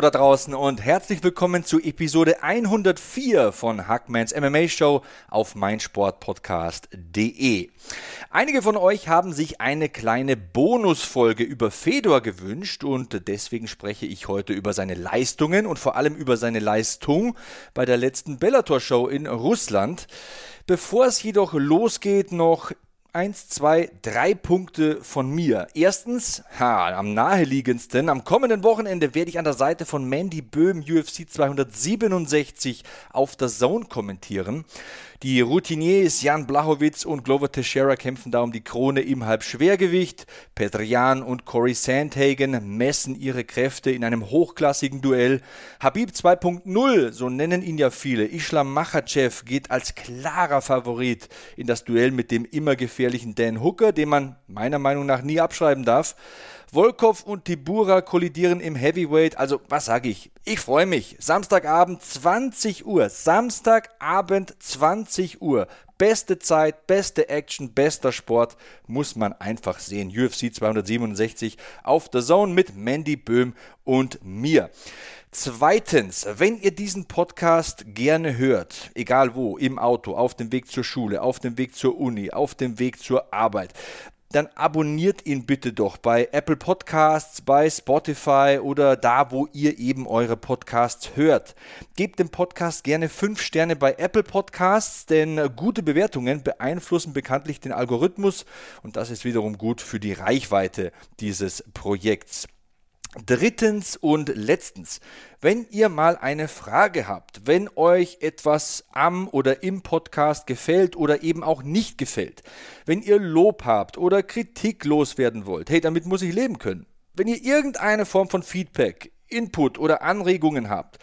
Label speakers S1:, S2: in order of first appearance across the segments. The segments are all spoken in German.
S1: Da draußen und herzlich willkommen zu Episode 104 von Hackmans MMA Show auf meinsportpodcast.de. Einige von euch haben sich eine kleine Bonusfolge über Fedor gewünscht und deswegen spreche ich heute über seine Leistungen und vor allem über seine Leistung bei der letzten Bellator Show in Russland. Bevor es jedoch losgeht, noch Eins, zwei, drei Punkte von mir. Erstens, ha, am naheliegendsten, am kommenden Wochenende werde ich an der Seite von Mandy Böhm UFC 267 auf der Zone kommentieren. Die Routiniers Jan Blachowitz und Glover Teixeira kämpfen da um die Krone im Halbschwergewicht. Petrian und Corey Sandhagen messen ihre Kräfte in einem hochklassigen Duell. Habib 2.0, so nennen ihn ja viele, Islam Makhachev geht als klarer Favorit in das Duell mit dem immer gefährlichen Dan Hooker, den man meiner Meinung nach nie abschreiben darf. Volkov und Tibura kollidieren im Heavyweight. Also, was sage ich? Ich freue mich. Samstagabend 20 Uhr. Samstagabend 20 Uhr. Beste Zeit, beste Action, bester Sport muss man einfach sehen. UFC 267 auf der Zone mit Mandy Böhm und mir. Zweitens, wenn ihr diesen Podcast gerne hört, egal wo, im Auto, auf dem Weg zur Schule, auf dem Weg zur Uni, auf dem Weg zur Arbeit, dann abonniert ihn bitte doch bei Apple Podcasts, bei Spotify oder da, wo ihr eben eure Podcasts hört. Gebt dem Podcast gerne 5 Sterne bei Apple Podcasts, denn gute Bewertungen beeinflussen bekanntlich den Algorithmus und das ist wiederum gut für die Reichweite dieses Projekts. Drittens und letztens, wenn ihr mal eine Frage habt, wenn euch etwas am oder im Podcast gefällt oder eben auch nicht gefällt, wenn ihr Lob habt oder Kritik loswerden wollt, hey, damit muss ich leben können. Wenn ihr irgendeine Form von Feedback, Input oder Anregungen habt,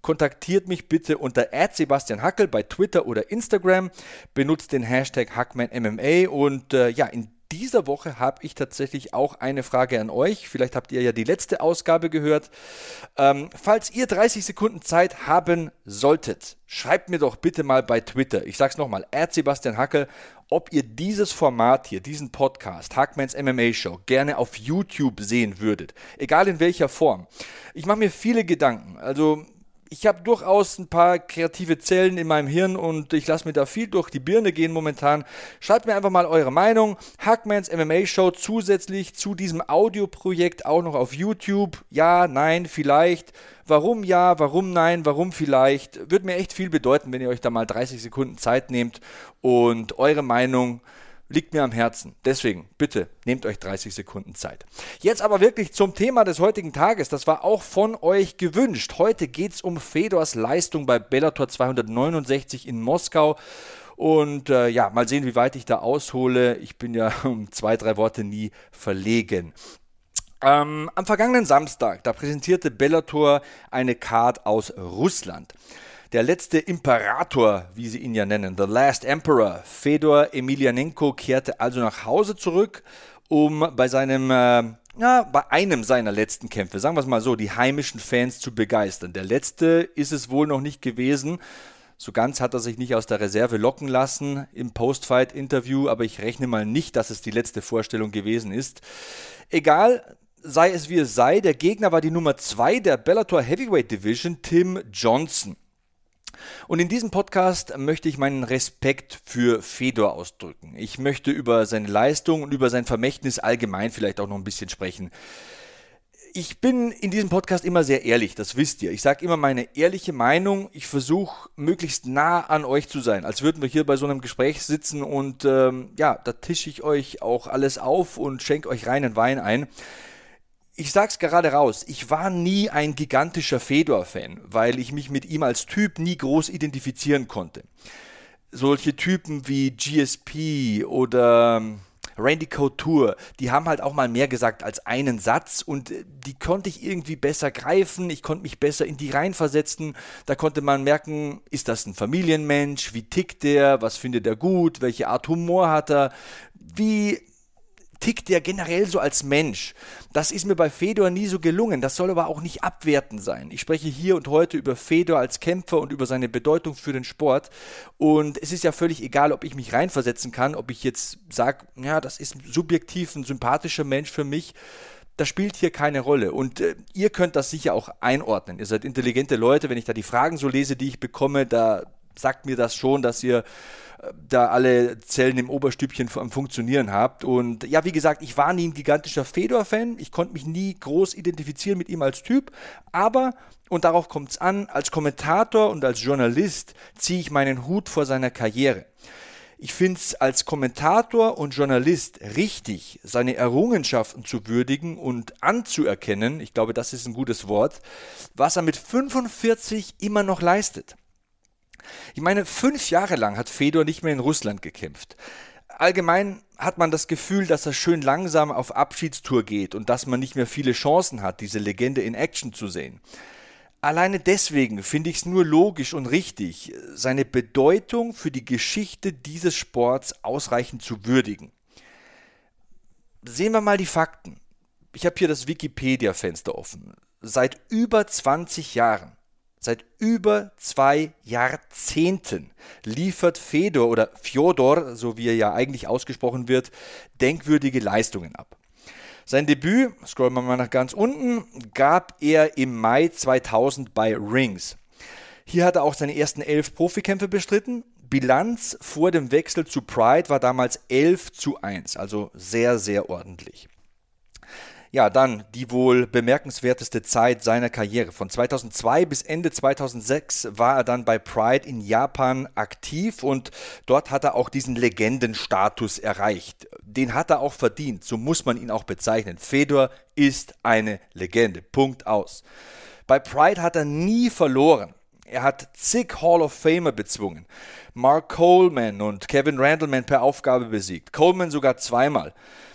S1: kontaktiert mich bitte unter Sebastian Hackel bei Twitter oder Instagram, benutzt den Hashtag HackmanMMA und äh, ja, in dieser Woche habe ich tatsächlich auch eine Frage an euch. Vielleicht habt ihr ja die letzte Ausgabe gehört. Ähm, falls ihr 30 Sekunden Zeit haben solltet, schreibt mir doch bitte mal bei Twitter. Ich sage es nochmal, Sebastian Hackel, ob ihr dieses Format hier, diesen Podcast, Hackmans MMA Show, gerne auf YouTube sehen würdet. Egal in welcher Form. Ich mache mir viele Gedanken. Also ich habe durchaus ein paar kreative Zellen in meinem Hirn und ich lasse mir da viel durch die Birne gehen momentan. Schreibt mir einfach mal eure Meinung. Hackmans MMA Show zusätzlich zu diesem Audioprojekt auch noch auf YouTube. Ja, nein, vielleicht. Warum ja, warum nein, warum vielleicht. Würde mir echt viel bedeuten, wenn ihr euch da mal 30 Sekunden Zeit nehmt und eure Meinung liegt mir am Herzen. Deswegen, bitte, nehmt euch 30 Sekunden Zeit. Jetzt aber wirklich zum Thema des heutigen Tages. Das war auch von euch gewünscht. Heute geht es um Fedors Leistung bei Bellator 269 in Moskau. Und äh, ja, mal sehen, wie weit ich da aushole. Ich bin ja um zwei, drei Worte nie verlegen. Ähm, am vergangenen Samstag, da präsentierte Bellator eine Card aus Russland. Der letzte Imperator, wie sie ihn ja nennen, The Last Emperor, Fedor Emelianenko, kehrte also nach Hause zurück, um bei seinem äh, ja, bei einem seiner letzten Kämpfe, sagen wir es mal so, die heimischen Fans zu begeistern. Der letzte ist es wohl noch nicht gewesen. So ganz hat er sich nicht aus der Reserve locken lassen im Post-Fight-Interview, aber ich rechne mal nicht, dass es die letzte Vorstellung gewesen ist. Egal, sei es wie es sei, der Gegner war die Nummer 2 der Bellator Heavyweight Division, Tim Johnson. Und in diesem Podcast möchte ich meinen Respekt für Fedor ausdrücken. Ich möchte über seine Leistung und über sein Vermächtnis allgemein vielleicht auch noch ein bisschen sprechen. Ich bin in diesem Podcast immer sehr ehrlich, das wisst ihr. Ich sage immer meine ehrliche Meinung. Ich versuche möglichst nah an euch zu sein, als würden wir hier bei so einem Gespräch sitzen und ähm, ja, da tische ich euch auch alles auf und schenke euch reinen Wein ein ich sag's gerade raus, ich war nie ein gigantischer Fedor-Fan, weil ich mich mit ihm als Typ nie groß identifizieren konnte. Solche Typen wie GSP oder Randy Couture, die haben halt auch mal mehr gesagt als einen Satz und äh, die konnte ich irgendwie besser greifen, ich konnte mich besser in die reinversetzen. Da konnte man merken, ist das ein Familienmensch, wie tickt der, was findet er gut, welche Art Humor hat er, wie tickt der generell so als Mensch. Das ist mir bei Fedor nie so gelungen. Das soll aber auch nicht abwertend sein. Ich spreche hier und heute über Fedor als Kämpfer und über seine Bedeutung für den Sport. Und es ist ja völlig egal, ob ich mich reinversetzen kann, ob ich jetzt sage, ja, das ist subjektiv ein sympathischer Mensch für mich das spielt hier keine Rolle. Und äh, ihr könnt das sicher auch einordnen. Ihr seid intelligente Leute. Wenn ich da die Fragen so lese, die ich bekomme, da sagt mir das schon, dass ihr da alle Zellen im Oberstübchen am Funktionieren habt. Und ja, wie gesagt, ich war nie ein gigantischer Fedor-Fan. Ich konnte mich nie groß identifizieren mit ihm als Typ. Aber, und darauf kommt es an, als Kommentator und als Journalist ziehe ich meinen Hut vor seiner Karriere. Ich finde es als Kommentator und Journalist richtig, seine Errungenschaften zu würdigen und anzuerkennen, ich glaube, das ist ein gutes Wort, was er mit 45 immer noch leistet. Ich meine, fünf Jahre lang hat Fedor nicht mehr in Russland gekämpft. Allgemein hat man das Gefühl, dass er schön langsam auf Abschiedstour geht und dass man nicht mehr viele Chancen hat, diese Legende in Action zu sehen. Alleine deswegen finde ich es nur logisch und richtig, seine Bedeutung für die Geschichte dieses Sports ausreichend zu würdigen. Sehen wir mal die Fakten. Ich habe hier das Wikipedia-Fenster offen. Seit über 20 Jahren Seit über zwei Jahrzehnten liefert Fedor oder Fjodor, so wie er ja eigentlich ausgesprochen wird, denkwürdige Leistungen ab. Sein Debüt, scrollen wir mal nach ganz unten, gab er im Mai 2000 bei Rings. Hier hat er auch seine ersten elf Profikämpfe bestritten. Bilanz vor dem Wechsel zu Pride war damals 11 zu 1, also sehr, sehr ordentlich. Ja, dann die wohl bemerkenswerteste Zeit seiner Karriere. Von 2002 bis Ende 2006 war er dann bei Pride in Japan aktiv und dort hat er auch diesen Legendenstatus erreicht. Den hat er auch verdient, so muss man ihn auch bezeichnen. Fedor ist eine Legende. Punkt aus. Bei Pride hat er nie verloren. Er hat zig Hall of Famer bezwungen. Mark Coleman und Kevin Randleman per Aufgabe besiegt. Coleman sogar zweimal.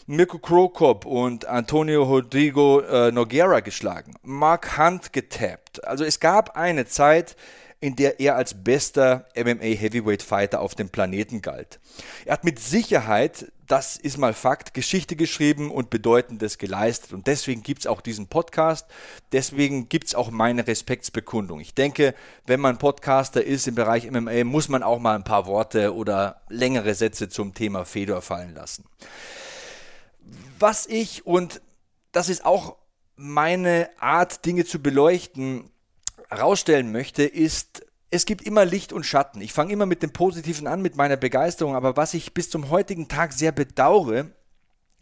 S1: Mirko Krokop und Antonio Rodrigo äh, Noguera geschlagen, Mark Hunt getappt. Also es gab eine Zeit, in der er als bester MMA Heavyweight Fighter auf dem Planeten galt. Er hat mit Sicherheit, das ist mal Fakt, Geschichte geschrieben und Bedeutendes geleistet. Und deswegen gibt es auch diesen Podcast, deswegen gibt es auch meine Respektsbekundung. Ich denke, wenn man Podcaster ist im Bereich MMA, muss man auch mal ein paar Worte oder längere Sätze zum Thema Fedor fallen lassen. Was ich, und das ist auch meine Art, Dinge zu beleuchten, herausstellen möchte, ist, es gibt immer Licht und Schatten. Ich fange immer mit dem Positiven an, mit meiner Begeisterung, aber was ich bis zum heutigen Tag sehr bedauere,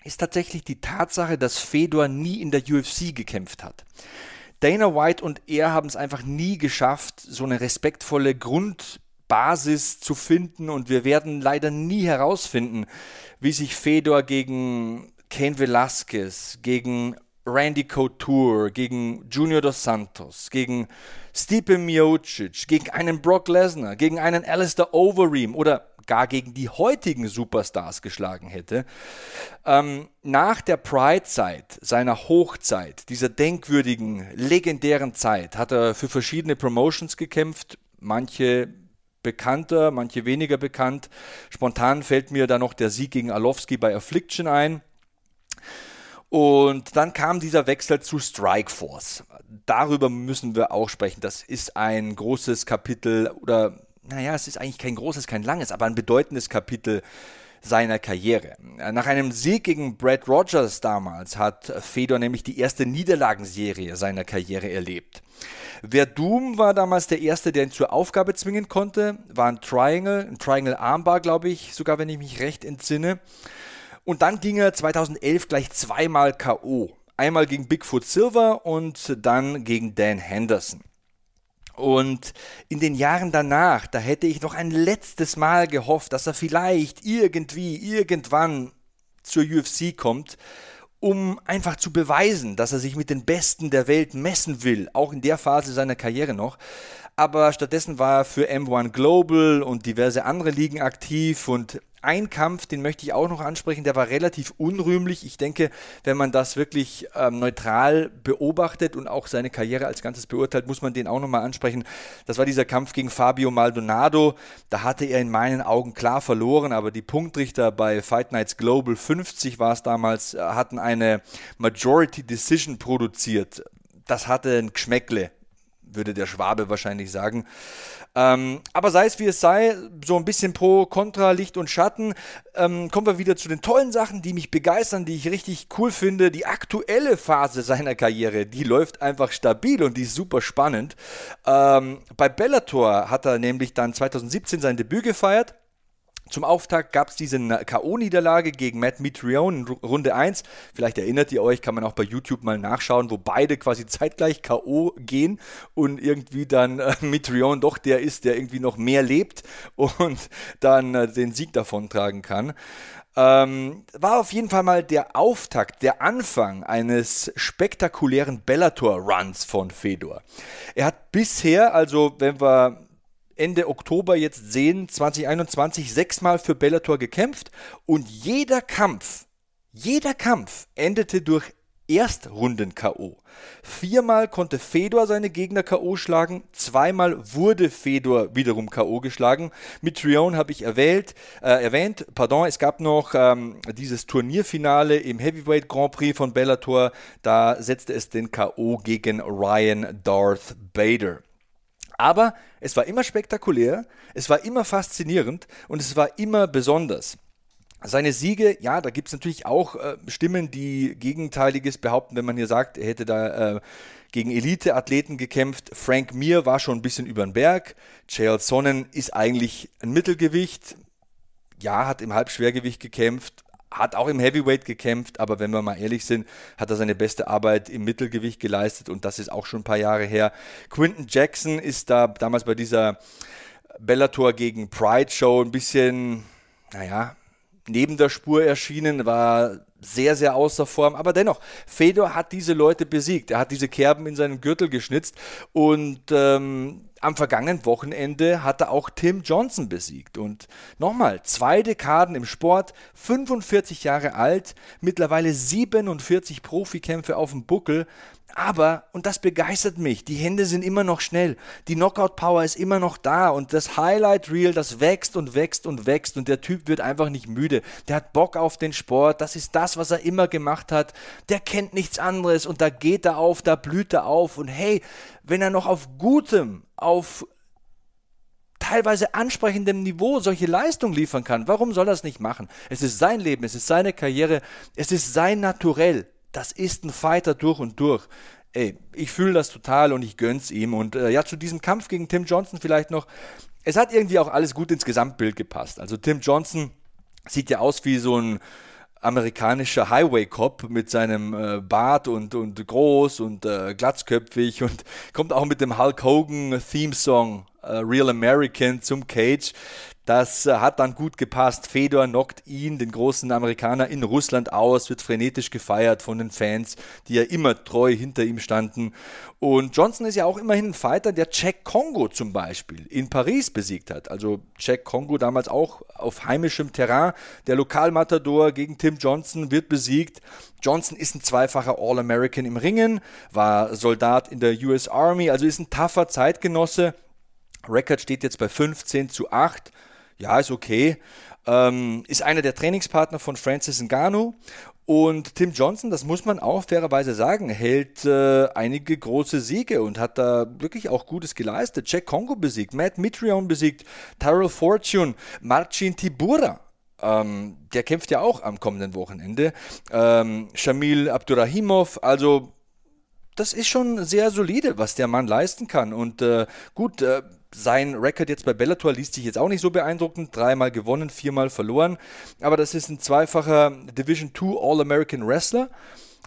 S1: ist tatsächlich die Tatsache, dass Fedor nie in der UFC gekämpft hat. Dana White und er haben es einfach nie geschafft, so eine respektvolle Grundbasis zu finden und wir werden leider nie herausfinden, wie sich Fedor gegen Kane Velasquez, gegen Randy Couture, gegen Junior Dos Santos, gegen Stipe Miocic, gegen einen Brock Lesnar, gegen einen Alistair Overeem oder gar gegen die heutigen Superstars geschlagen hätte. Ähm, nach der Pride-Zeit, seiner Hochzeit, dieser denkwürdigen, legendären Zeit, hat er für verschiedene Promotions gekämpft, manche bekannter, manche weniger bekannt. Spontan fällt mir da noch der Sieg gegen Alowski bei Affliction ein. Und dann kam dieser Wechsel zu Strikeforce. Darüber müssen wir auch sprechen. Das ist ein großes Kapitel oder, naja, es ist eigentlich kein großes, kein langes, aber ein bedeutendes Kapitel seiner Karriere. Nach einem Sieg gegen Brad Rogers damals hat Fedor nämlich die erste Niederlagenserie seiner Karriere erlebt. Verdum war damals der erste, der ihn zur Aufgabe zwingen konnte, war ein Triangle, ein Triangle Armbar, glaube ich, sogar wenn ich mich recht entsinne. Und dann ging er 2011 gleich zweimal K.O. Einmal gegen Bigfoot Silver und dann gegen Dan Henderson. Und in den Jahren danach, da hätte ich noch ein letztes Mal gehofft, dass er vielleicht irgendwie, irgendwann zur UFC kommt, um einfach zu beweisen, dass er sich mit den Besten der Welt messen will, auch in der Phase seiner Karriere noch. Aber stattdessen war er für M1 Global und diverse andere Ligen aktiv und ein Kampf, den möchte ich auch noch ansprechen, der war relativ unrühmlich. Ich denke, wenn man das wirklich ähm, neutral beobachtet und auch seine Karriere als Ganzes beurteilt, muss man den auch nochmal ansprechen. Das war dieser Kampf gegen Fabio Maldonado. Da hatte er in meinen Augen klar verloren, aber die Punktrichter bei Fight Nights Global 50 war es damals, äh, hatten eine Majority Decision produziert. Das hatte ein Geschmäckle würde der Schwabe wahrscheinlich sagen. Ähm, aber sei es wie es sei, so ein bisschen pro, contra, Licht und Schatten, ähm, kommen wir wieder zu den tollen Sachen, die mich begeistern, die ich richtig cool finde. Die aktuelle Phase seiner Karriere, die läuft einfach stabil und die ist super spannend. Ähm, bei Bellator hat er nämlich dann 2017 sein Debüt gefeiert zum Auftakt gab es diese K.O.-Niederlage gegen Matt Mitrione in Runde 1. Vielleicht erinnert ihr euch, kann man auch bei YouTube mal nachschauen, wo beide quasi zeitgleich K.O. gehen und irgendwie dann äh, Mitrione doch der ist, der irgendwie noch mehr lebt und dann äh, den Sieg davontragen kann. Ähm, war auf jeden Fall mal der Auftakt, der Anfang eines spektakulären Bellator-Runs von Fedor. Er hat bisher, also wenn wir Ende Oktober jetzt sehen, 2021 sechsmal für Bellator gekämpft und jeder Kampf, jeder Kampf endete durch Erstrunden-KO. Viermal konnte Fedor seine Gegner KO schlagen, zweimal wurde Fedor wiederum KO geschlagen. Mit Trion habe ich erwählt, äh, erwähnt, pardon, es gab noch ähm, dieses Turnierfinale im Heavyweight Grand Prix von Bellator, da setzte es den KO gegen Ryan Darth Bader. Aber es war immer spektakulär, es war immer faszinierend und es war immer besonders. Seine Siege, ja, da gibt es natürlich auch äh, Stimmen, die Gegenteiliges behaupten, wenn man hier sagt, er hätte da äh, gegen Elite-Athleten gekämpft. Frank Mir war schon ein bisschen über den Berg. Chael Sonnen ist eigentlich ein Mittelgewicht. Ja, hat im Halbschwergewicht gekämpft, hat auch im Heavyweight gekämpft, aber wenn wir mal ehrlich sind, hat er seine beste Arbeit im Mittelgewicht geleistet und das ist auch schon ein paar Jahre her. Quinton Jackson ist da damals bei dieser Bellator gegen Pride Show ein bisschen, naja, neben der Spur erschienen, war sehr, sehr außer Form. Aber dennoch, Fedor hat diese Leute besiegt. Er hat diese Kerben in seinen Gürtel geschnitzt und ähm, am vergangenen Wochenende hat er auch Tim Johnson besiegt. Und nochmal, zwei Dekaden im Sport, 45 Jahre alt, mittlerweile 47 Profikämpfe auf dem Buckel. Aber, und das begeistert mich, die Hände sind immer noch schnell, die Knockout-Power ist immer noch da und das Highlight-Reel, das wächst und wächst und wächst und der Typ wird einfach nicht müde. Der hat Bock auf den Sport, das ist das, was er immer gemacht hat. Der kennt nichts anderes und da geht er auf, da blüht er auf und hey, wenn er noch auf gutem, auf teilweise ansprechendem Niveau solche Leistung liefern kann, warum soll er es nicht machen? Es ist sein Leben, es ist seine Karriere, es ist sein Naturell das ist ein Fighter durch und durch. Ey, ich fühle das total und ich gönn's ihm. Und äh, ja, zu diesem Kampf gegen Tim Johnson vielleicht noch. Es hat irgendwie auch alles gut ins Gesamtbild gepasst. Also Tim Johnson sieht ja aus wie so ein amerikanischer Highway-Cop mit seinem äh, Bart und, und groß und äh, glatzköpfig und kommt auch mit dem Hulk Hogan Theme-Song äh, Real American zum Cage. Das äh, hat dann gut gepasst. Fedor knockt ihn, den großen Amerikaner, in Russland aus, wird frenetisch gefeiert von den Fans, die ja immer treu hinter ihm standen. Und Johnson ist ja auch immerhin ein Fighter, der Jack Kongo zum Beispiel in Paris besiegt hat. Also Jack Kongo damals auch auf heimischem Terrain. Der Lokalmatador gegen Tim Johnson wird besiegt. Johnson ist ein zweifacher All-American im Ringen, war Soldat in der US Army, also ist ein tougher Zeitgenosse. Record steht jetzt bei 15 zu 8 ja, ist okay. Ähm, ist einer der Trainingspartner von Francis Ngannou. Und Tim Johnson, das muss man auch fairerweise sagen, hält äh, einige große Siege und hat da wirklich auch Gutes geleistet. Jack Kongo besiegt, Matt Mitrion besiegt, Tyrell Fortune, Marcin Tibura. Ähm, der kämpft ja auch am kommenden Wochenende. Ähm, Shamil Abdurrahimov, also das ist schon sehr solide, was der Mann leisten kann. Und äh, gut, äh, sein Rekord jetzt bei Bellator liest sich jetzt auch nicht so beeindruckend. Dreimal gewonnen, viermal verloren. Aber das ist ein zweifacher Division 2 All-American Wrestler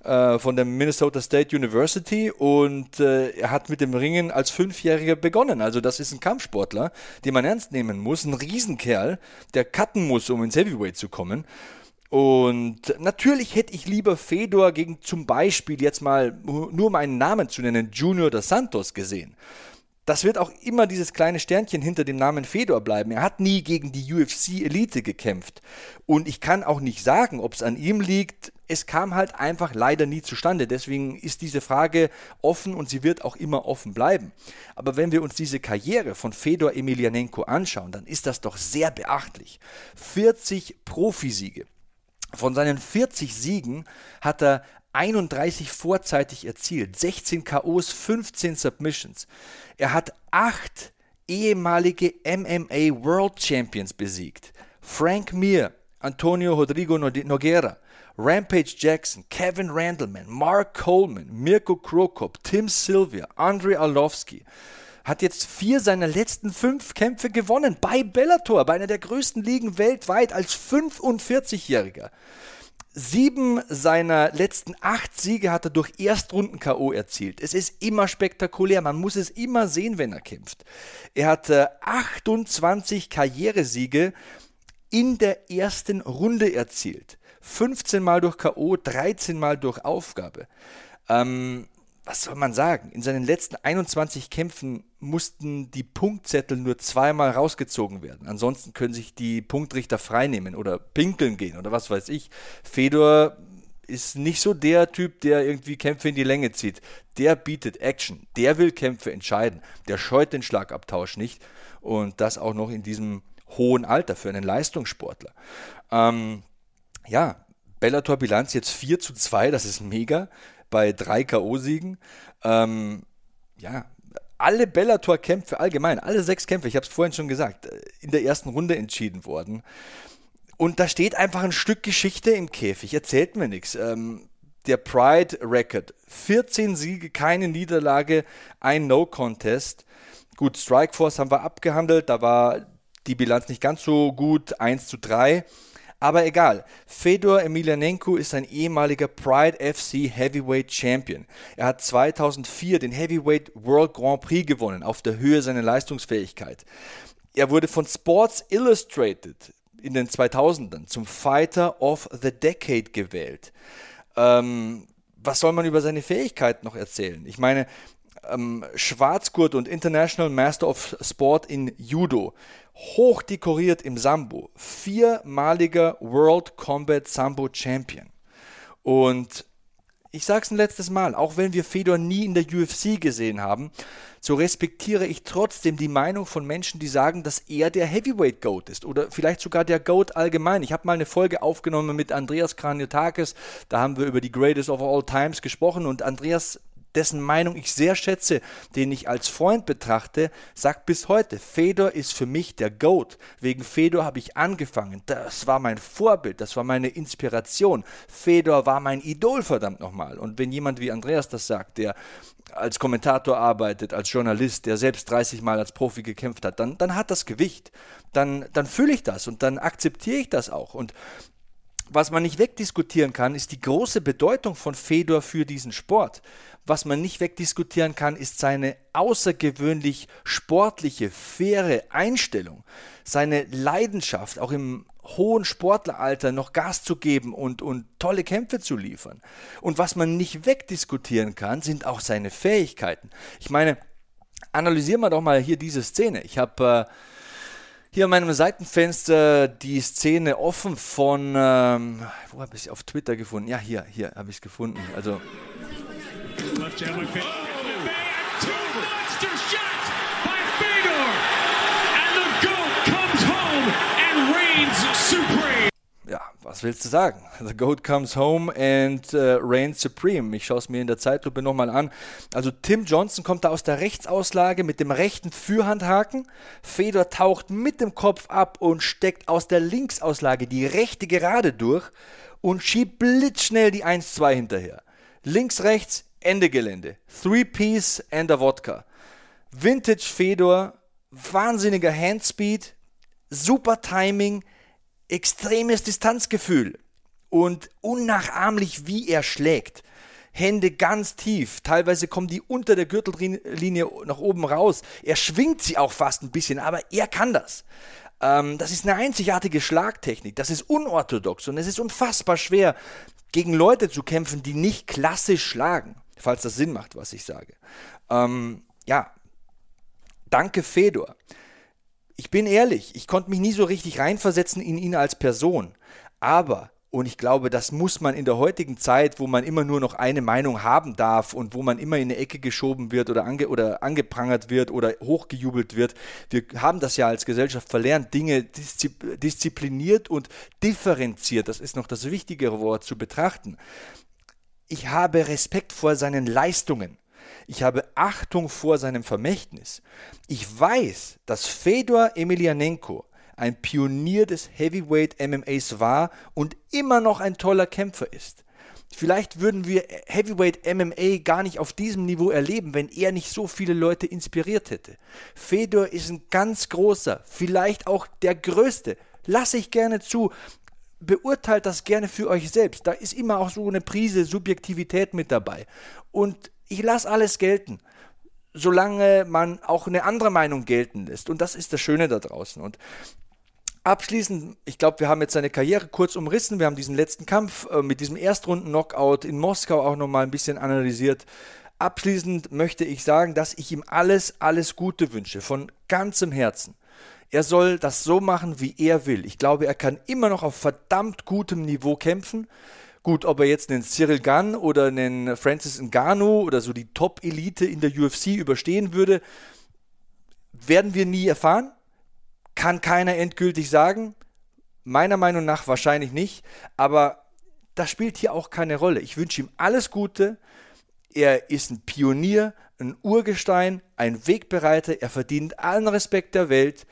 S1: äh, von der Minnesota State University und äh, er hat mit dem Ringen als Fünfjähriger begonnen. Also das ist ein Kampfsportler, den man ernst nehmen muss. Ein Riesenkerl, der cutten muss, um ins Heavyweight zu kommen. Und natürlich hätte ich lieber Fedor gegen zum Beispiel jetzt mal, nur um einen Namen zu nennen, Junior dos Santos gesehen das wird auch immer dieses kleine Sternchen hinter dem Namen Fedor bleiben. Er hat nie gegen die UFC-Elite gekämpft. Und ich kann auch nicht sagen, ob es an ihm liegt. Es kam halt einfach leider nie zustande. Deswegen ist diese Frage offen und sie wird auch immer offen bleiben. Aber wenn wir uns diese Karriere von Fedor Emelianenko anschauen, dann ist das doch sehr beachtlich. 40 Profisiege. Von seinen 40 Siegen hat er 31 vorzeitig erzielt, 16 KOs, 15 Submissions. Er hat acht ehemalige MMA World Champions besiegt. Frank Mir, Antonio Rodrigo Noguera, Rampage Jackson, Kevin Randleman, Mark Coleman, Mirko Krokop, Tim Sylvia, Andrei Arlovski hat jetzt vier seiner letzten fünf Kämpfe gewonnen bei Bellator, bei einer der größten Ligen weltweit als 45-Jähriger. Sieben seiner letzten acht Siege hat er durch Erstrunden-K.O. erzielt. Es ist immer spektakulär. Man muss es immer sehen, wenn er kämpft. Er hatte 28 Karrieresiege in der ersten Runde erzielt. 15 Mal durch K.O., 13 Mal durch Aufgabe. Ähm, was soll man sagen? In seinen letzten 21 Kämpfen mussten die Punktzettel nur zweimal rausgezogen werden. Ansonsten können sich die Punktrichter freinehmen oder pinkeln gehen oder was weiß ich. Fedor ist nicht so der Typ, der irgendwie Kämpfe in die Länge zieht. Der bietet Action. Der will Kämpfe entscheiden. Der scheut den Schlagabtausch nicht. Und das auch noch in diesem hohen Alter für einen Leistungssportler. Ähm, ja, Bellator-Bilanz jetzt 4 zu 2, das ist mega bei drei K.O.-Siegen. Ähm, ja, alle Bellator-Kämpfe allgemein, alle sechs Kämpfe, ich habe es vorhin schon gesagt, äh, in der ersten Runde entschieden worden. Und da steht einfach ein Stück Geschichte im Käfig, erzählt mir nichts. Ähm, der Pride Record, 14 Siege, keine Niederlage, ein No-Contest. Gut, Strikeforce haben wir abgehandelt, da war die Bilanz nicht ganz so gut, 1 zu 3. Aber egal, Fedor Emelianenko ist ein ehemaliger Pride FC Heavyweight Champion. Er hat 2004 den Heavyweight World Grand Prix gewonnen, auf der Höhe seiner Leistungsfähigkeit. Er wurde von Sports Illustrated in den 2000ern zum Fighter of the Decade gewählt. Ähm, was soll man über seine Fähigkeiten noch erzählen? Ich meine, ähm, Schwarzgurt und International Master of Sport in Judo, hochdekoriert im Sambo, viermaliger World Combat Sambo Champion. Und ich sage es ein letztes Mal, auch wenn wir Fedor nie in der UFC gesehen haben, so respektiere ich trotzdem die Meinung von Menschen, die sagen, dass er der Heavyweight Goat ist oder vielleicht sogar der Goat allgemein. Ich habe mal eine Folge aufgenommen mit Andreas Kraniotakis, da haben wir über die Greatest of All Times gesprochen und Andreas dessen Meinung ich sehr schätze, den ich als Freund betrachte, sagt bis heute, Fedor ist für mich der Goat. Wegen Fedor habe ich angefangen. Das war mein Vorbild, das war meine Inspiration. Fedor war mein Idol, verdammt nochmal. Und wenn jemand wie Andreas das sagt, der als Kommentator arbeitet, als Journalist, der selbst 30 Mal als Profi gekämpft hat, dann, dann hat das Gewicht. Dann, dann fühle ich das und dann akzeptiere ich das auch. Und was man nicht wegdiskutieren kann, ist die große Bedeutung von Fedor für diesen Sport. Was man nicht wegdiskutieren kann, ist seine außergewöhnlich sportliche, faire Einstellung, seine Leidenschaft, auch im hohen Sportleralter noch Gas zu geben und, und tolle Kämpfe zu liefern. Und was man nicht wegdiskutieren kann, sind auch seine Fähigkeiten. Ich meine, analysieren wir doch mal hier diese Szene. Ich habe äh, hier an meinem Seitenfenster die Szene offen von, ähm, wo habe ich es auf Twitter gefunden? Ja, hier, hier habe ich es gefunden. Also Left jab like Two monster shots by Fedor. And the GOAT comes home and reigns supreme. Ja, was willst du sagen? The GOAT comes home and uh, reigns supreme. Ich schaue es mir in der Zeitlupe nochmal an. Also Tim Johnson kommt da aus der Rechtsauslage mit dem rechten Fürhandhaken. Fedor taucht mit dem Kopf ab und steckt aus der Linksauslage die rechte Gerade durch und schiebt blitzschnell die 1-2 hinterher. Links, rechts, Ende Gelände. Three Piece and a Wodka. Vintage Fedor, wahnsinniger Handspeed, super Timing, extremes Distanzgefühl und unnachahmlich, wie er schlägt. Hände ganz tief, teilweise kommen die unter der Gürtellinie nach oben raus. Er schwingt sie auch fast ein bisschen, aber er kann das. Ähm, das ist eine einzigartige Schlagtechnik, das ist unorthodox und es ist unfassbar schwer, gegen Leute zu kämpfen, die nicht klassisch schlagen falls das Sinn macht, was ich sage. Ähm, ja, Danke, Fedor. Ich bin ehrlich, ich konnte mich nie so richtig reinversetzen in ihn als Person. Aber und ich glaube, das muss man in der heutigen Zeit, wo man immer nur noch eine Meinung haben darf und wo man immer in eine Ecke geschoben wird oder, ange oder angeprangert wird oder hochgejubelt wird. Wir haben das ja als Gesellschaft verlernt, Dinge diszi diszipliniert und differenziert, das ist noch das wichtigere Wort, zu betrachten. Ich habe Respekt vor seinen Leistungen. Ich habe Achtung vor seinem Vermächtnis. Ich weiß, dass Fedor Emelianenko ein Pionier des Heavyweight MMAs war und immer noch ein toller Kämpfer ist. Vielleicht würden wir Heavyweight MMA gar nicht auf diesem Niveau erleben, wenn er nicht so viele Leute inspiriert hätte. Fedor ist ein ganz großer, vielleicht auch der größte. Lasse ich gerne zu. Beurteilt das gerne für euch selbst. Da ist immer auch so eine Prise Subjektivität mit dabei. Und ich lasse alles gelten solange man auch eine andere Meinung gelten lässt. Und das ist das Schöne da draußen. Und Abschließend, ich glaube, wir haben jetzt seine Karriere kurz umrissen. Wir haben diesen letzten Kampf äh, mit diesem Erstrunden-Knockout in Moskau auch nochmal ein bisschen analysiert. Abschließend möchte ich sagen, dass ich ihm alles, alles Gute wünsche, von ganzem Herzen. Er soll das so machen, wie er will. Ich glaube, er kann immer noch auf verdammt gutem Niveau kämpfen. Gut, ob er jetzt einen Cyril Gunn oder einen Francis Ngannou oder so die Top-Elite in der UFC überstehen würde, werden wir nie erfahren kann keiner endgültig sagen. Meiner Meinung nach wahrscheinlich nicht, aber das spielt hier auch keine Rolle. Ich wünsche ihm alles Gute. Er ist ein Pionier, ein Urgestein, ein Wegbereiter. Er verdient allen Respekt der Welt.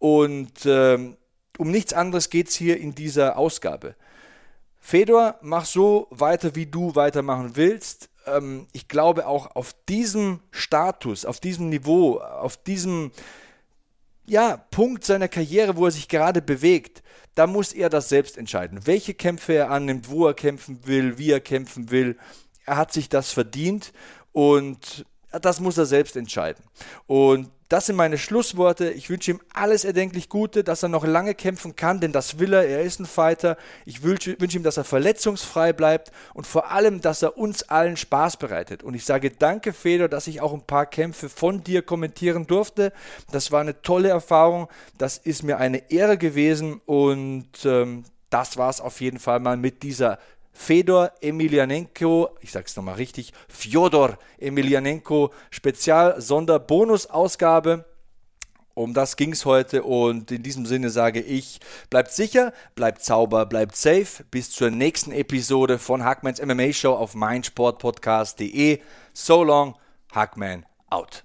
S1: Und ähm, um nichts anderes geht es hier in dieser Ausgabe. Fedor, mach so weiter, wie du weitermachen willst. Ähm, ich glaube auch auf diesem Status, auf diesem Niveau, auf diesem ja, Punkt seiner Karriere, wo er sich gerade bewegt, da muss er das selbst entscheiden. Welche Kämpfe er annimmt, wo er kämpfen will, wie er kämpfen will. Er hat sich das verdient und das muss er selbst entscheiden. Und das sind meine Schlussworte. Ich wünsche ihm alles erdenklich Gute, dass er noch lange kämpfen kann, denn das will er. Er ist ein Fighter. Ich wünsche, wünsche ihm, dass er verletzungsfrei bleibt und vor allem, dass er uns allen Spaß bereitet. Und ich sage danke, Fedor, dass ich auch ein paar Kämpfe von dir kommentieren durfte. Das war eine tolle Erfahrung. Das ist mir eine Ehre gewesen und ähm, das war es auf jeden Fall mal mit dieser Fedor Emelianenko, ich sage es nochmal richtig, Fjodor Emelianenko Spezial-Sonder-Bonus-Ausgabe. Um das ging es heute und in diesem Sinne sage ich, bleibt sicher, bleibt sauber, bleibt safe. Bis zur nächsten Episode von Hackmans MMA Show auf meinsportpodcast.de. So long, Hackman out.